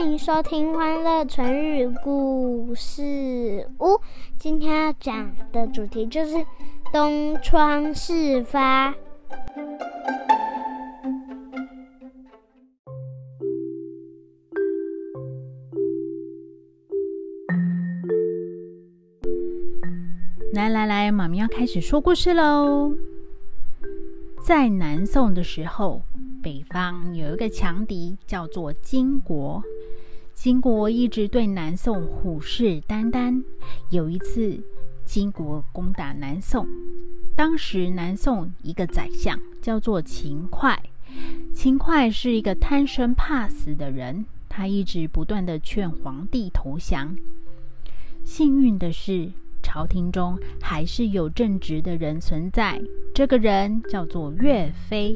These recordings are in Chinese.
欢迎收听《欢乐成语故事屋》。今天要讲的主题就是东窗事发。来来来，妈咪要开始说故事喽。在南宋的时候，北方有一个强敌，叫做金国。金国一直对南宋虎视眈眈。有一次，金国攻打南宋，当时南宋一个宰相叫做秦桧。秦桧是一个贪生怕死的人，他一直不断的劝皇帝投降。幸运的是。朝廷中还是有正直的人存在，这个人叫做岳飞。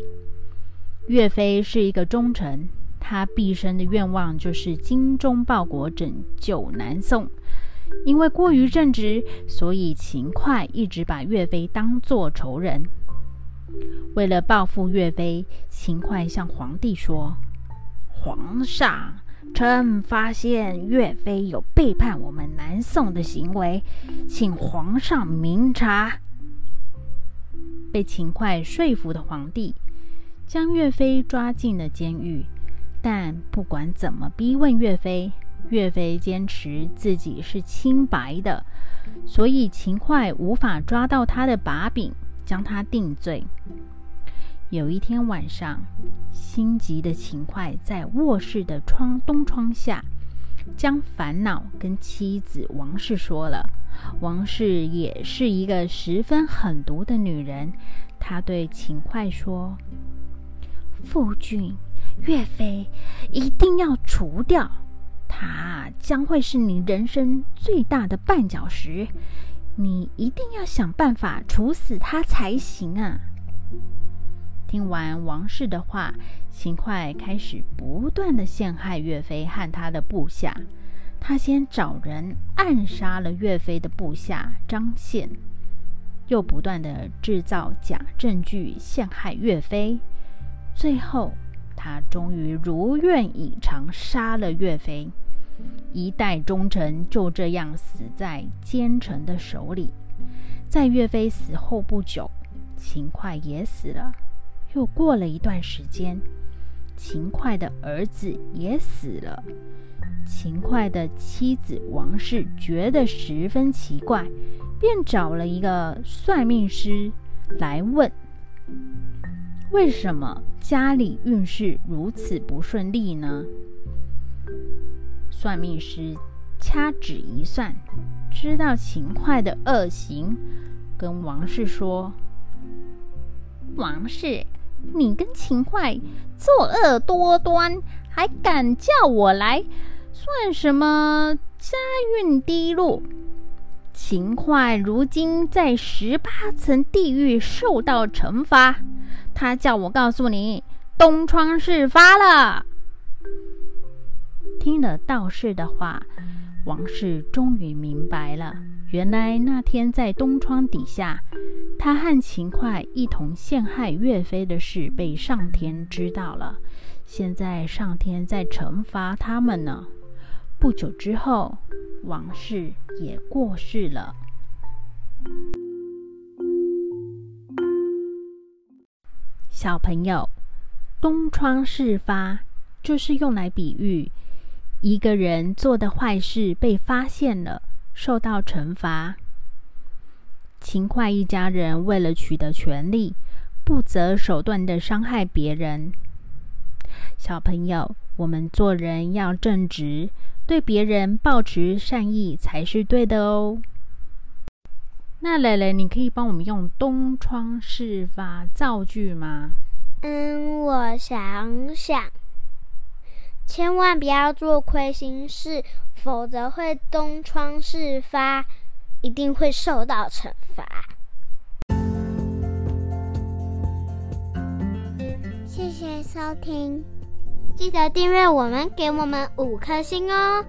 岳飞是一个忠臣，他毕生的愿望就是精忠报国，拯救南宋。因为过于正直，所以秦桧一直把岳飞当作仇人。为了报复岳飞，秦桧向皇帝说：“皇上。”臣发现岳飞有背叛我们南宋的行为，请皇上明察。被秦桧说服的皇帝将岳飞抓进了监狱，但不管怎么逼问岳飞，岳飞坚持自己是清白的，所以秦桧无法抓到他的把柄，将他定罪。有一天晚上，心急的秦桧在卧室的窗东窗下，将烦恼跟妻子王氏说了。王氏也是一个十分狠毒的女人，她对秦桧说：“夫君，岳飞一定要除掉，他将会是你人生最大的绊脚石，你一定要想办法处死他才行啊！”听完王氏的话，秦桧开始不断的陷害岳飞和他的部下。他先找人暗杀了岳飞的部下张宪，又不断的制造假证据陷害岳飞。最后，他终于如愿以偿，杀了岳飞。一代忠臣就这样死在奸臣的手里。在岳飞死后不久，秦桧也死了。又过了一段时间，秦桧的儿子也死了。秦桧的妻子王氏觉得十分奇怪，便找了一个算命师来问：为什么家里运势如此不顺利呢？算命师掐指一算，知道秦桧的恶行，跟王氏说：“王氏。”你跟秦桧作恶多端，还敢叫我来，算什么家运低落？秦桧如今在十八层地狱受到惩罚，他叫我告诉你，东窗事发了。听了道士的话，王氏终于明白了，原来那天在东窗底下。他和秦桧一同陷害岳飞的事被上天知道了，现在上天在惩罚他们呢。不久之后，王氏也过世了。小朋友，东窗事发就是用来比喻一个人做的坏事被发现了，受到惩罚。秦桧一家人为了取得权力，不择手段的伤害别人。小朋友，我们做人要正直，对别人保持善意才是对的哦。那蕾蕾，你可以帮我们用“东窗事发”造句吗？嗯，我想想，千万不要做亏心事，否则会东窗事发。一定会受到惩罚。谢谢收听，记得订阅我们，给我们五颗星哦。